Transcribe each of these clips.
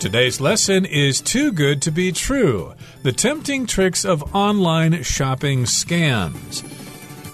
Today's lesson is Too Good to Be True The Tempting Tricks of Online Shopping Scams.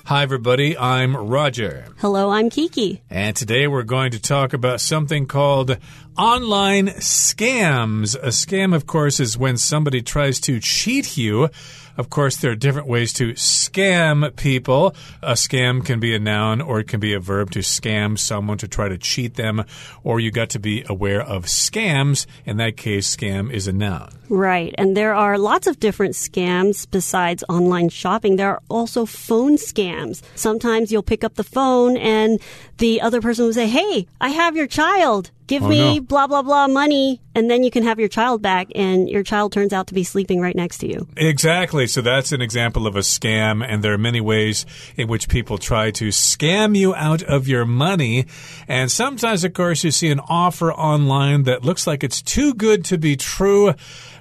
Hi, everybody. I'm Roger. Hello, I'm Kiki. And today we're going to talk about something called online scams. A scam, of course, is when somebody tries to cheat you of course, there are different ways to scam people. A scam can be a noun or it can be a verb to scam someone to try to cheat them, or you got to be aware of scams. In that case, scam is a noun. Right. And there are lots of different scams besides online shopping. There are also phone scams. Sometimes you'll pick up the phone and the other person will say, Hey, I have your child. Give Oh, me no. blah, blah, blah money. And then you can have your child back and your child turns out to be sleeping right next to you. Exactly. So that's an example of a scam, and there are many ways in which people try to scam you out of your money. And sometimes, of course, you see an offer online that looks like it's too good to be true,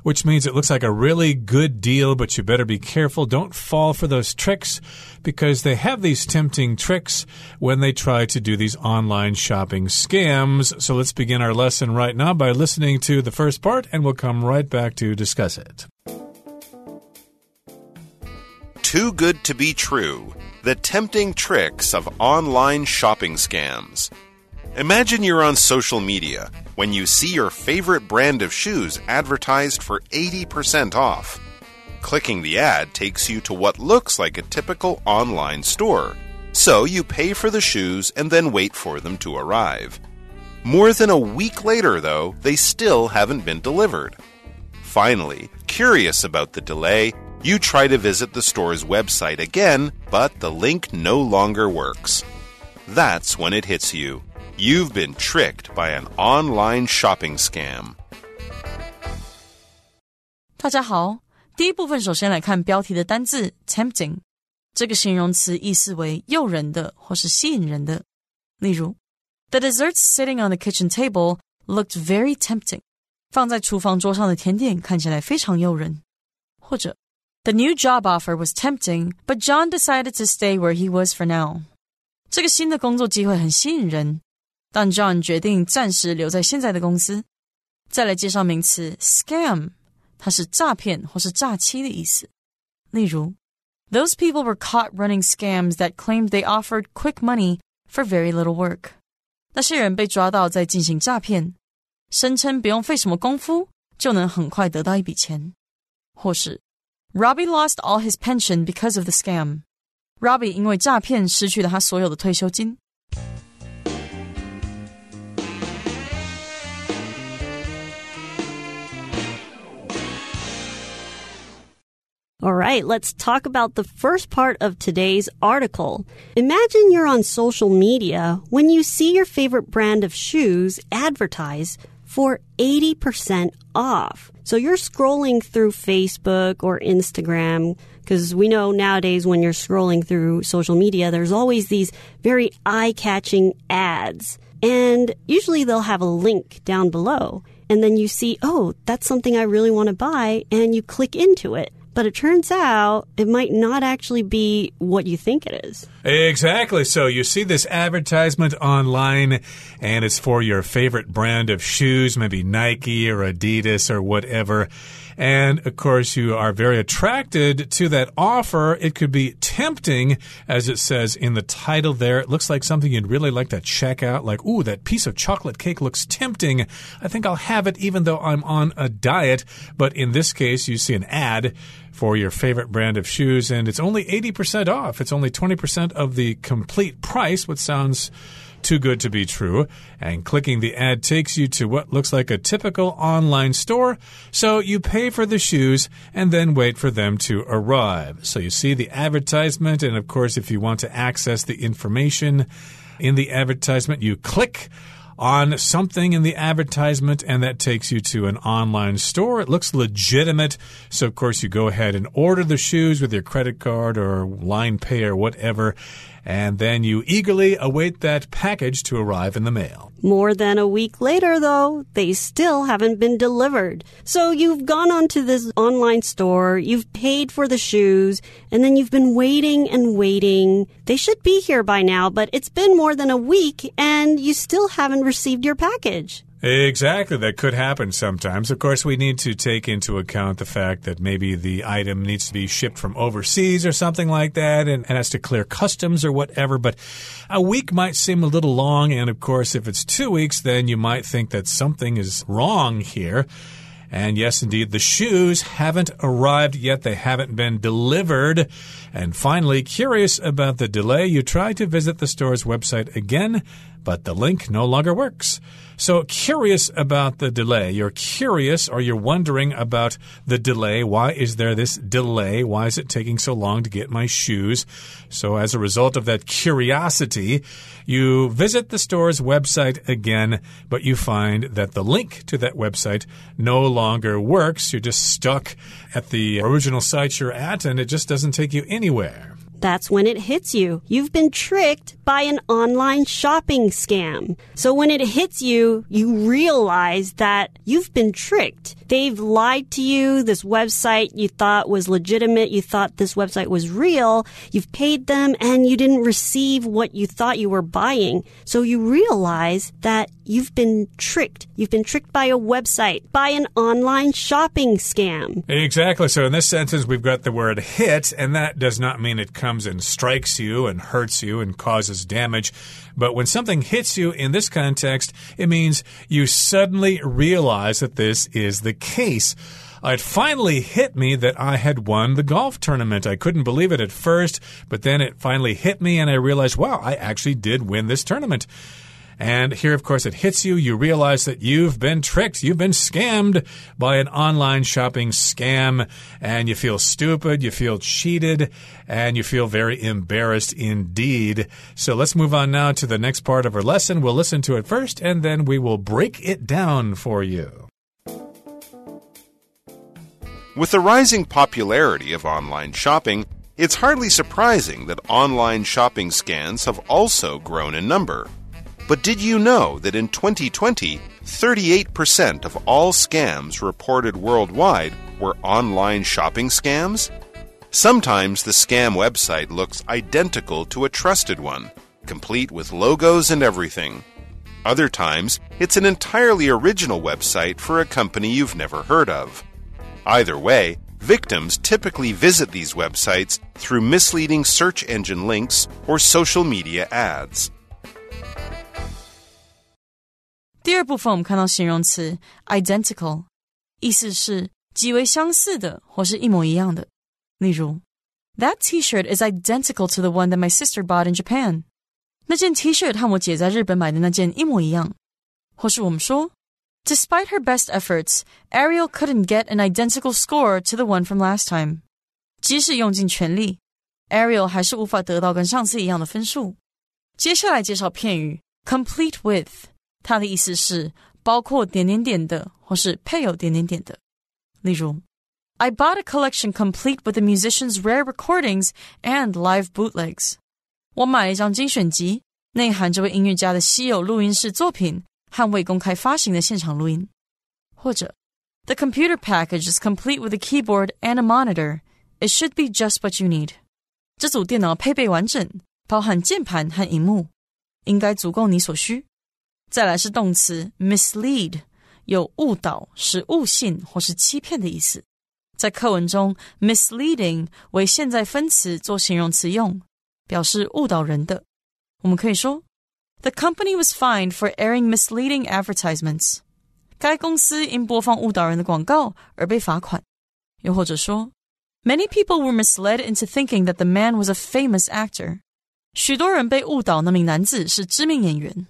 which means it looks like a really good deal, but you better be careful. Don't fall for those tricks because they have these tempting tricks when they try to do these online shopping scams. So let's begin our lesson right now by listening to the first part, and we'll come right back to discuss it. Too good to be true. The tempting tricks of online shopping scams. Imagine you're on social media when you see your favorite brand of shoes advertised for 80% off. Clicking the ad takes you to what looks like a typical online store. So you pay for the shoes and then wait for them to arrive. More than a week later, though, they still haven't been delivered. Finally, curious about the delay, you try to visit the store's website again, but the link no longer works. That's when it hits you. You've been tricked by an online shopping scam. 大家好，第一部分首先来看标题的单字 tempting，这个形容词意思为诱人的或是吸引人的。例如，The desserts sitting on the kitchen table looked very tempting。放在厨房桌上的甜点看起来非常诱人。或者，The new job offer was tempting, but John decided to stay where he was for now。这个新的工作机会很吸引人， 但 John 决定暂时留在现在的公司。再来介绍名词 scam。它是诈骗或是诈欺的意思。例如，Those people were caught running scams that claimed they offered quick money for very little work。那些人被抓到在进行诈骗，声称不用费什么功夫就能很快得到一笔钱。或是，Robbie lost all his pension because of the scam。Robbie 因为诈骗失去了他所有的退休金。 All right, let's talk about the first part of today's article. Imagine you're on social media when you see your favorite brand of shoes advertised for 80% off. So you're scrolling through Facebook or Instagram because we know nowadays when you're scrolling through social media, there's always these very eye catching ads. And usually they'll have a link down below. And then you see, oh, that's something I really want to buy. And you click into it. But it turns out it might not actually be what you think it is. Exactly. So you see this advertisement online, and it's for your favorite brand of shoes, maybe Nike or Adidas or whatever. And of course, you are very attracted to that offer. It could be tempting, as it says in the title there. It looks like something you'd really like to check out. Like, ooh, that piece of chocolate cake looks tempting. I think I'll have it even though I'm on a diet. But in this case, you see an ad for your favorite brand of shoes, and it's only 80% off. It's only 20% of the complete price, which sounds too good to be true. And clicking the ad takes you to what looks like a typical online store. So you pay for the shoes and then wait for them to arrive. So you see the advertisement, and of course, if you want to access the information in the advertisement, you click on something in the advertisement, and that takes you to an online store. It looks legitimate. So, of course, you go ahead and order the shoes with your credit card or line pay or whatever. And then you eagerly await that package to arrive in the mail. More than a week later, though, they still haven't been delivered. So you've gone onto this online store, you've paid for the shoes, and then you've been waiting and waiting. They should be here by now, but it's been more than a week and you still haven't received your package. Exactly. That could happen sometimes. Of course, we need to take into account the fact that maybe the item needs to be shipped from overseas or something like that and, and has to clear customs or whatever. But a week might seem a little long. And of course, if it's two weeks, then you might think that something is wrong here. And yes, indeed, the shoes haven't arrived yet. They haven't been delivered. And finally, curious about the delay, you try to visit the store's website again, but the link no longer works. So, curious about the delay. You're curious or you're wondering about the delay. Why is there this delay? Why is it taking so long to get my shoes? So, as a result of that curiosity, you visit the store's website again, but you find that the link to that website no longer works. You're just stuck at the original site you're at, and it just doesn't take you anywhere. That's when it hits you. You've been tricked by an online shopping scam. So when it hits you, you realize that you've been tricked. They've lied to you. This website you thought was legitimate. You thought this website was real. You've paid them and you didn't receive what you thought you were buying. So you realize that you've been tricked. You've been tricked by a website, by an online shopping scam. Exactly. So in this sentence, we've got the word hit, and that does not mean it comes and strikes you and hurts you and causes damage. But when something hits you in this context, it means you suddenly realize that this is the case. It finally hit me that I had won the golf tournament. I couldn't believe it at first, but then it finally hit me and I realized, wow, I actually did win this tournament. And here, of course, it hits you. You realize that you've been tricked. You've been scammed by an online shopping scam. And you feel stupid. You feel cheated. And you feel very embarrassed indeed. So let's move on now to the next part of our lesson. We'll listen to it first, and then we will break it down for you. With the rising popularity of online shopping, it's hardly surprising that online shopping scams have also grown in number. But did you know that in 2020, 38% of all scams reported worldwide were online shopping scams? Sometimes the scam website looks identical to a trusted one, complete with logos and everything. Other times, it's an entirely original website for a company you've never heard of. Either way, victims typically visit these websites through misleading search engine links or social media ads. 第二部分我们看到形容词 identical，意思是极为相似的或是一模一样的。例如，That T-shirt is identical to the one that my sister bought in Japan。那件 T-shirt 和我姐在日本买的那件一模一样。或是我们说，Despite her best efforts, Ariel couldn't get an identical score to the one from last time。即使用尽全力，Ariel 还是无法得到跟上次一样的分数。接下来介绍片语 complete with。 它的意思是包括点点点的，或是配有点点点的。例如，I bought a collection complete with the musicians' rare recordings and live bootlegs。我买了一张精选集，内含这位音乐家的稀有录音室作品和未公开发行的现场录音。或者，The computer package is complete with a keyboard and a monitor. It should be just what you need。这组电脑配备完整，包含键盘和荧幕，应该足够你所需。 再来是动词 mislead，有误导、使误信或是欺骗的意思。在课文中，misleading 为现在分词做形容词用，表示误导人的。我们可以说，The company was fined for airing misleading advertisements。该公司因播放误导人的广告而被罚款。又或者说，Many people were misled into thinking that the man was a famous actor。许多人被误导那名男子是知名演员。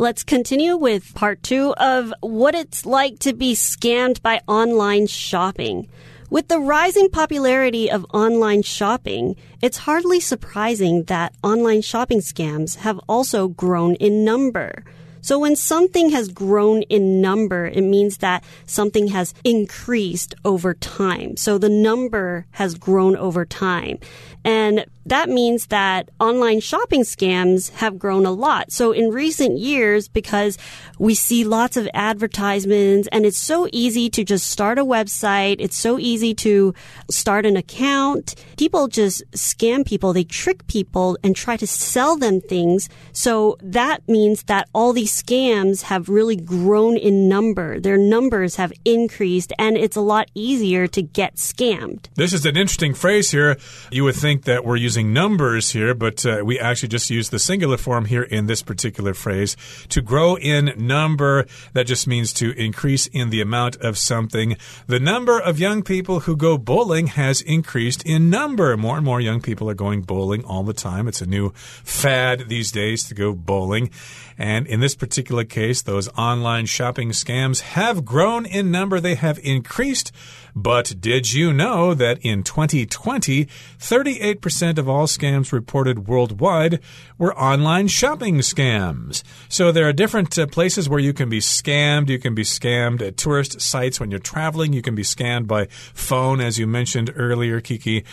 Let's continue with part two of what it's like to be scammed by online shopping. With the rising popularity of online shopping, it's hardly surprising that online shopping scams have also grown in number. So when something has grown in number, it means that something has increased over time. So the number has grown over time. And that means that online shopping scams have grown a lot. So in recent years, because we see lots of advertisements and it's so easy to just start a website, it's so easy to start an account. People just scam people, they trick people and try to sell them things. So that means that all these scams have really grown in number. Their numbers have increased and it's a lot easier to get scammed. This is an interesting phrase here. You would think that we're using numbers here, but uh, we actually just use the singular form here in this particular phrase. To grow in number, that just means to increase in the amount of something. The number of young people who go bowling has increased in number. More and more young people are going bowling all the time. It's a new fad these days to go bowling. And in this particular case, those online shopping scams have grown in number. They have increased. But did you know that in 2020, 38% of all scams reported worldwide were online shopping scams? So there are different uh, places where you can be scammed. You can be scammed at tourist sites when you're traveling. You can be scammed by phone, as you mentioned earlier, Kiki.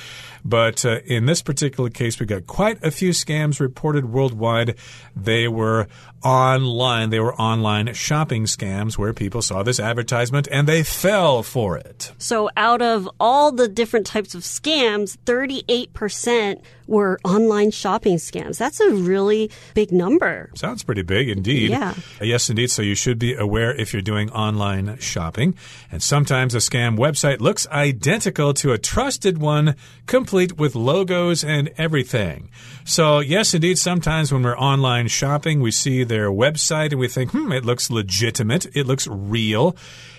But uh, in this particular case, we got quite a few scams reported worldwide. They were online. They were online shopping scams where people saw this advertisement and they fell for it. So, out of all the different types of scams, 38% were online shopping scams. That's a really big number. Sounds pretty big indeed. Yeah. Yes, indeed. So, you should be aware if you're doing online shopping. And sometimes a scam website looks identical to a trusted one, complete with logos and everything. So, yes, indeed, sometimes when we're online shopping, we see their website and we think, hmm, it looks legitimate, it looks real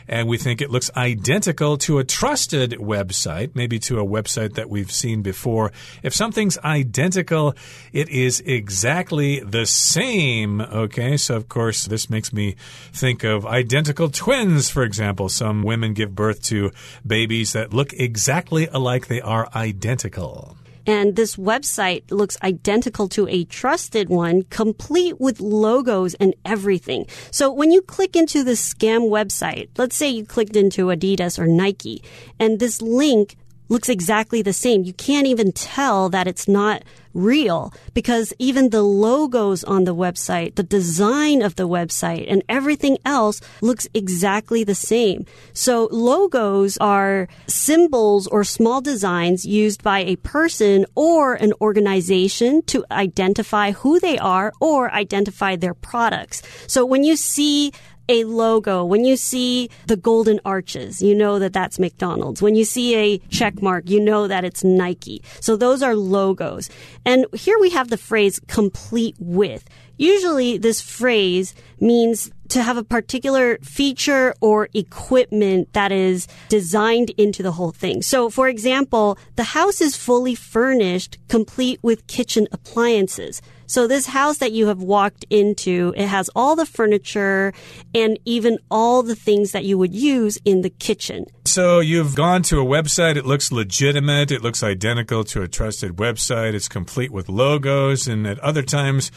and we think it looks identical to a trusted website, maybe to a website that we've seen before. If something's identical, it is exactly the same. Okay, so of course, this makes me think of identical twins, for example. Some women give birth to babies that look exactly alike, they are identical. And this website looks identical to a trusted one, complete with logos and everything. So when you click into the scam website, let's say you clicked into Adidas or Nike, and this link looks exactly the same. You can't even tell that it's not real because even the logos on the website, the design of the website, and everything else looks exactly the same. So logos are symbols or small designs used by a person or an organization to identify who they are or identify their products. So when you see a logo, when you see the golden arches, you know that that's McDonald's. When you see a check mark, you know that it's Nike. So those are logos. And here we have the phrase complete with. Usually this phrase means to have a particular feature or equipment that is designed into the whole thing. So, for example, the house is fully furnished, complete with kitchen appliances. So this house that you have walked into, it has all the furniture and even all the things that you would use in the kitchen. So you've gone to a website, it looks legitimate, it looks identical to a trusted website, it's complete with logos, and at other times,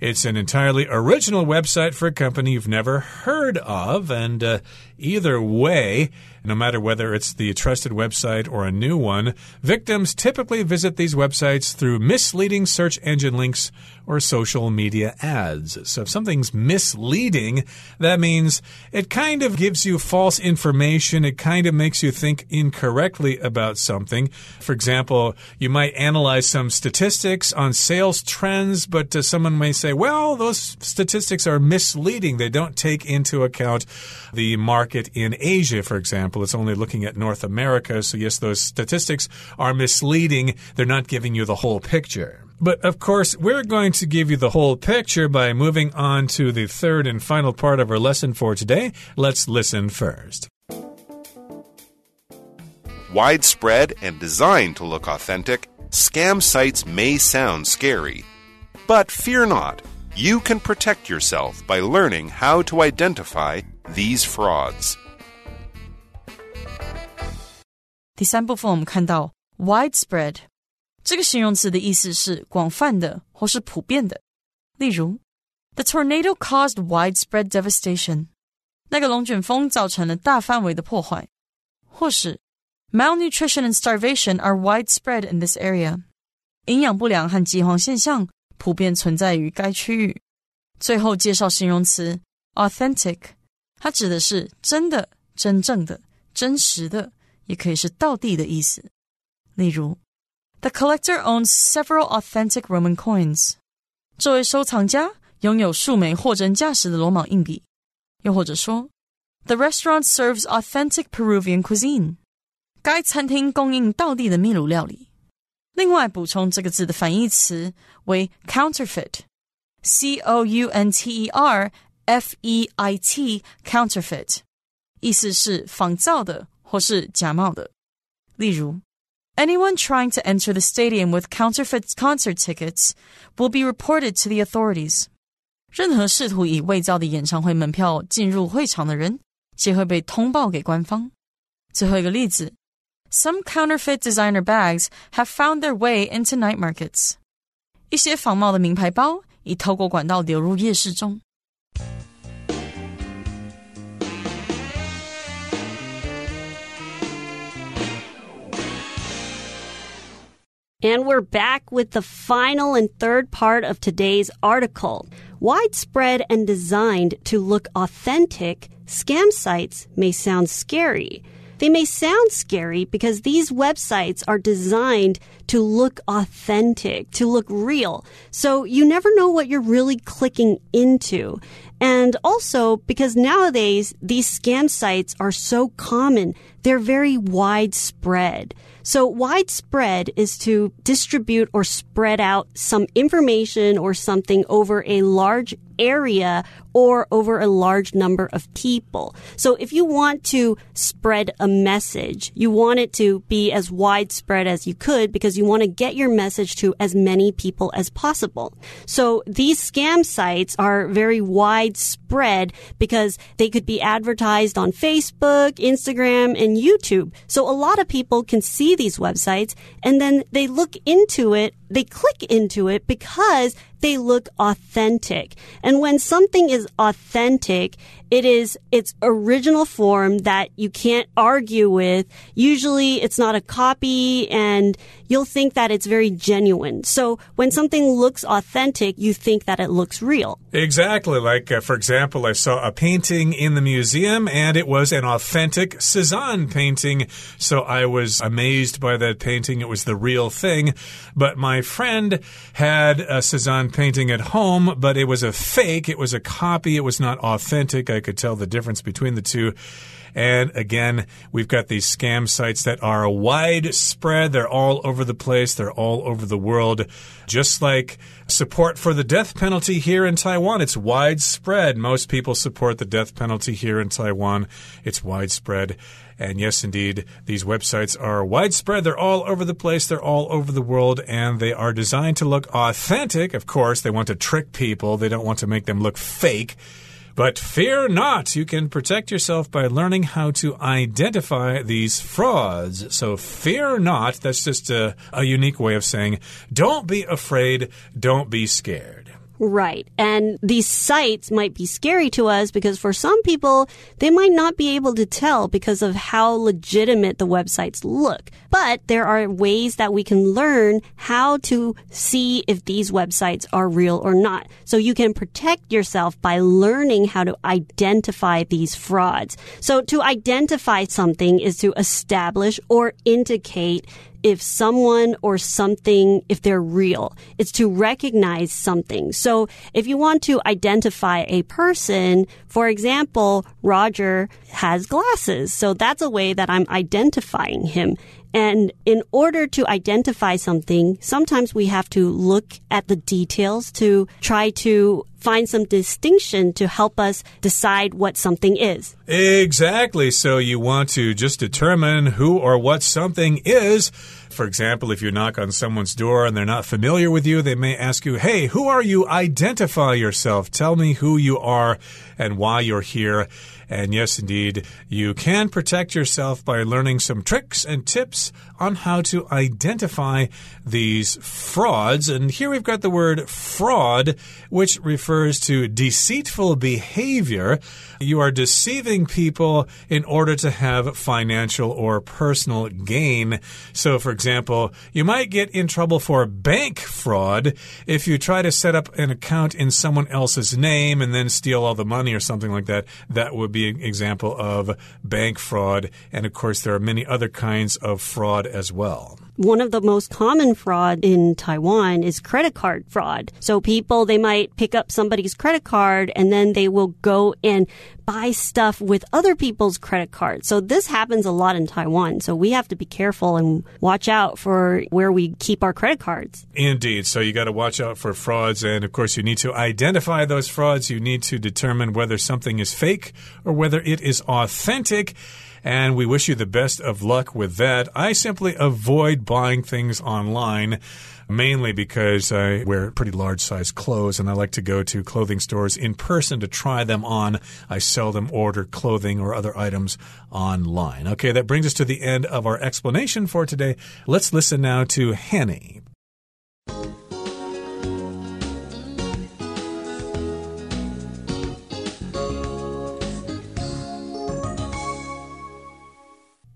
it's an entirely original website for a company you've never heard of. And uh, either way, no matter whether it's the trusted website or a new one, victims typically visit these websites through misleading search engine links or social media ads. So if something's misleading, that means it kind of gives you false information. It kind of makes you think incorrectly about something. For example, you might analyze some statistics on sales trends, but uh, someone may say, well, those statistics are misleading. They don't take into account the market in Asia, for example. It's only looking at North America. So yes, those statistics are misleading. They're not giving you the whole picture. But of course, we're going to give you the whole picture by moving on to the third and final part of our lesson for today. Let's listen first. Widespread and designed to look authentic, scam sites may sound scary. But fear not, you can protect yourself by learning how to identify these frauds. 第三部分我们看到 widespread 这个形容词的意思是广泛的或是普遍的。例如，The tornado caused widespread devastation。那个龙卷风造成了大范围的破坏。或是，Malnutrition and starvation are widespread in this area。 营养不良和饥荒现象普遍存在于该区域。最后介绍形容词 authentic， 它指的是真的、真正的、真实的，也可以是道地的意思。例如，The collector owns several authentic Roman coins。这位收藏家拥有数枚货真价实的罗马硬币。又或者说，The restaurant serves authentic Peruvian cuisine。该餐厅供应道地的秘鲁料理。另外，补充这个字的反义词为 counterfeit，c o u n t e r f e i t，counterfeit，意思是仿造的或是假冒的。例如，Anyone trying to enter the stadium with counterfeit concert tickets will be reported to the authorities。任何试图以伪造的演唱会门票进入会场的人，皆会被通报给官方。最后一个例子。Some counterfeit designer bags have found their way into night markets. 一些仿冒的名牌包已透过管道流入夜市中。 And we're back with the final and third part of today's article. Widespread and designed to look authentic, scam sites may sound scary. They may sound scary because these websites are designed to look authentic, to look real. So you never know what you're really clicking into. And also because nowadays these scam sites are so common, they're very widespread. So widespread is to distribute or spread out some information or something over a large area or over a large number of people. So if you want to spread a message, you want it to be as widespread as you could because you want to get your message to as many people as possible. So these scam sites are very widespread because they could be advertised on Facebook, Instagram, and YouTube. So a lot of people can see these websites and then they look into it, they click into it because they look authentic. And when something is authentic, it is its original form that you can't argue with. Usually it's not a copy and you'll think that it's very genuine. So when something looks authentic, you think that it looks real. Exactly. Like, uh, for example, I saw a painting in the museum and it was an authentic Cezanne painting. So I was amazed by that painting. It was the real thing. But my friend had a Cezanne painting at home, but it was a fake. It was a copy. It was not authentic. I could tell the difference between the two. And again, we've got these scam sites that are widespread. They're all over the place. They're all over the world. Just like support for the death penalty here in Taiwan, it's widespread. Most people support the death penalty here in Taiwan. It's widespread. And yes, indeed, these websites are widespread. They're all over the place. They're all over the world. And they are designed to look authentic. Of course, they want to trick people. They don't want to make them look fake. But fear not, you can protect yourself by learning how to identify these frauds. So fear not, that's just a, a unique way of saying don't be afraid, don't be scared. Right. And these sites might be scary to us because for some people, they might not be able to tell because of how legitimate the websites look. But there are ways that we can learn how to see if these websites are real or not. So you can protect yourself by learning how to identify these frauds. So to identify something is to establish or indicate if someone or something, if they're real. It's to recognize something. So if you want to identify a person, for example, Roger has glasses. So that's a way that I'm identifying him. And in order to identify something, sometimes we have to look at the details to try to find some distinction to help us decide what something is. Exactly. So you want to just determine who or what something is. For example, if you knock on someone's door and they're not familiar with you, they may ask you, Hey, who are you? Identify yourself. Tell me who you are and why you're here. And yes, indeed, you can protect yourself by learning some tricks and tips on how to identify these frauds. And here we've got the word fraud, which refers refers to deceitful behavior. You are deceiving people in order to have financial or personal gain. So, for example, you might get in trouble for bank fraud if you try to set up an account in someone else's name and then steal all the money or something like that. That would be an example of bank fraud. And of course, there are many other kinds of fraud as well. One of the most common fraud in Taiwan is credit card fraud. So people, they might pick up somebody's credit card and then they will go and buy stuff with other people's credit cards. So this happens a lot in Taiwan. So we have to be careful and watch out for where we keep our credit cards. Indeed. So you got to watch out for frauds. And of course, you need to identify those frauds. You need to determine whether something is fake or whether it is authentic and we wish you the best of luck with that. I simply avoid buying things online mainly because I wear pretty large size clothes and I like to go to clothing stores in person to try them on. I seldom order clothing or other items online. Okay, that brings us to the end of our explanation for today. Let's listen now to Hanny.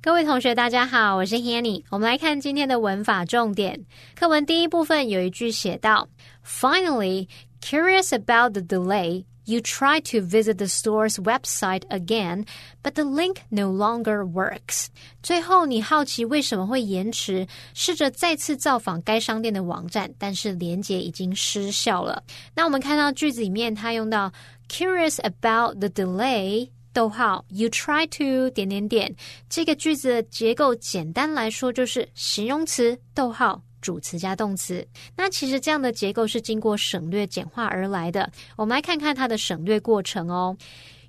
各位同学，大家好，我是 Hanny。我们来看今天的文法重点。课文第一部分有一句写到：Finally, curious about the delay, you try to visit the store's website again, but the link no longer works. 最后，你好奇为什么会延迟，试着再次造访该商店的网站，但是连接已经失效了。那我们看到句子里面，它用到 curious about the delay。逗号，you try to 点点点，这个句子的结构简单来说就是形容词，逗号，主词加动词。那其实这样的结构是经过省略简化而来的。我们来看看它的省略过程哦。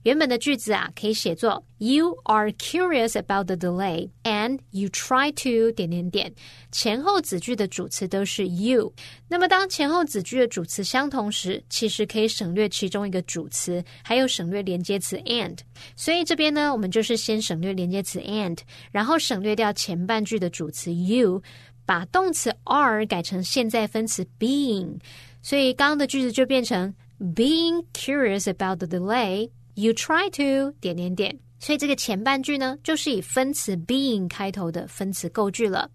原本的句子啊，可以写作 You are curious about the delay, and you try to 点点点。前后子句的主词都是 you。那么当前后子句的主词相同时，其实可以省略其中一个主词，还有省略连接词 and。所以这边呢，我们就是先省略连接词 and，然后省略掉前半句的主词 you，把动词 are 改成现在分词 being。所以刚刚的句子就变成 being curious about the delay。You try to 点点点，所以这个前半句呢，就是以分词 being 开头的分词构句了。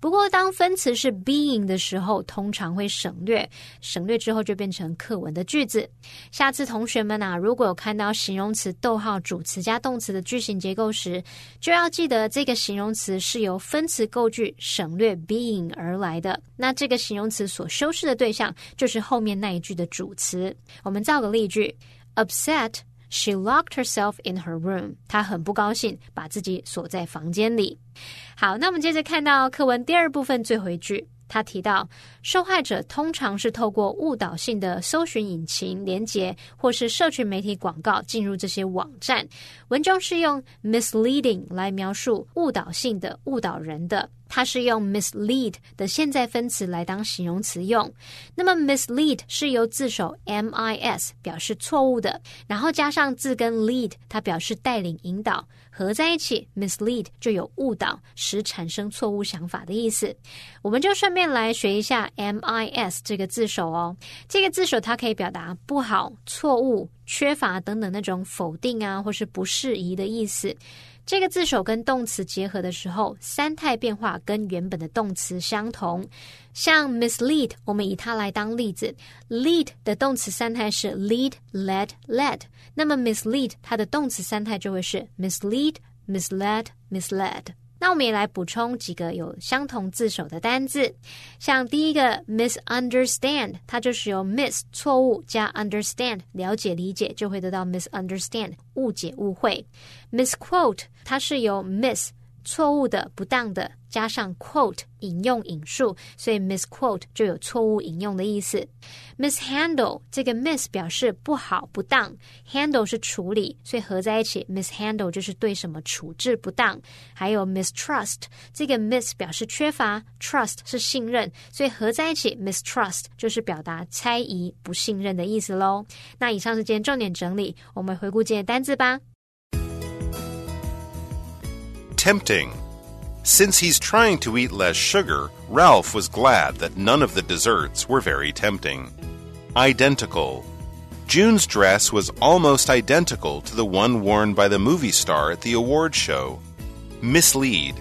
不过，当分词是 being 的时候，通常会省略，省略之后就变成课文的句子。下次同学们啊，如果有看到形容词逗号主词加动词的句型结构时，就要记得这个形容词是由分词构句省略 being 而来的。那这个形容词所修饰的对象就是后面那一句的主词。我们造个例句：upset。She locked herself in her room. 她很不高兴，把自己锁在房间里。好，那我们接着看到课文第二部分最后一句。他提到，受害者通常是透过误导性的搜寻引擎连接，或是社群媒体广告进入这些网站。文中是用 misleading 来描述误导性的、误导人的。它是用 mislead 的现在分词来当形容词用。那么 mislead 是由字首 mis 表示错误的，然后加上字根 lead，它表示带领、引导，合在一起 mislead 就有误导、使产生错误想法的意思。我们就顺便来学一下 mis 这个字首哦。这个字首它可以表达不好、错误、缺乏等等那种否定啊，或是不适宜的意思。这个字首跟动词结合的时候，三态变化跟原本的动词相同。像 mislead，我们以它来当例子，lead 的动词三态是 lead、led、led，那么 mislead 它的动词三态就会是 mislead、misled、misled。那我们也来补充几个有相同字首的单字，像第一个 misunderstand，它就是由 miss 错误加 understand 了解理解，就会得到 misunderstand 误解误会。misquote 它是由 miss 错误的、不当的。加上 quote 引用引述，所以 misquote 就有错误引用的意思。mishandle 这个 mis 表示不好不当，handle 是处理，所以合在一起 mishandle 就是对什么处置不当。还有 mistrust 这个 miss 表示缺乏，trust 是信任，所以合在一起 mistrust 就是表达猜疑、不信任的意思喽。那以上是今天重点整理，我们回顾今天单字吧。Tempting. Since he's trying to eat less sugar, Ralph was glad that none of the desserts were very tempting. Identical. June's dress was almost identical to the one worn by the movie star at the award show. Mislead.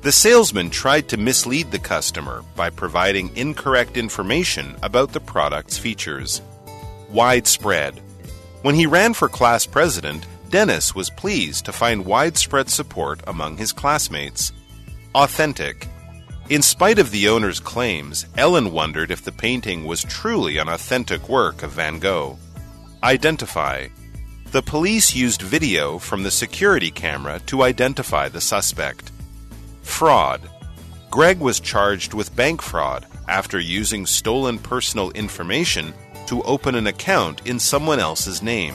The salesman tried to mislead the customer by providing incorrect information about the product's features. Widespread. When he ran for class president, Dennis was pleased to find widespread support among his classmates. Authentic. In spite of the owner's claims, Ellen wondered if the painting was truly an authentic work of Van Gogh. Identify. The police used video from the security camera to identify the suspect. Fraud. Greg was charged with bank fraud after using stolen personal information to open an account in someone else's name.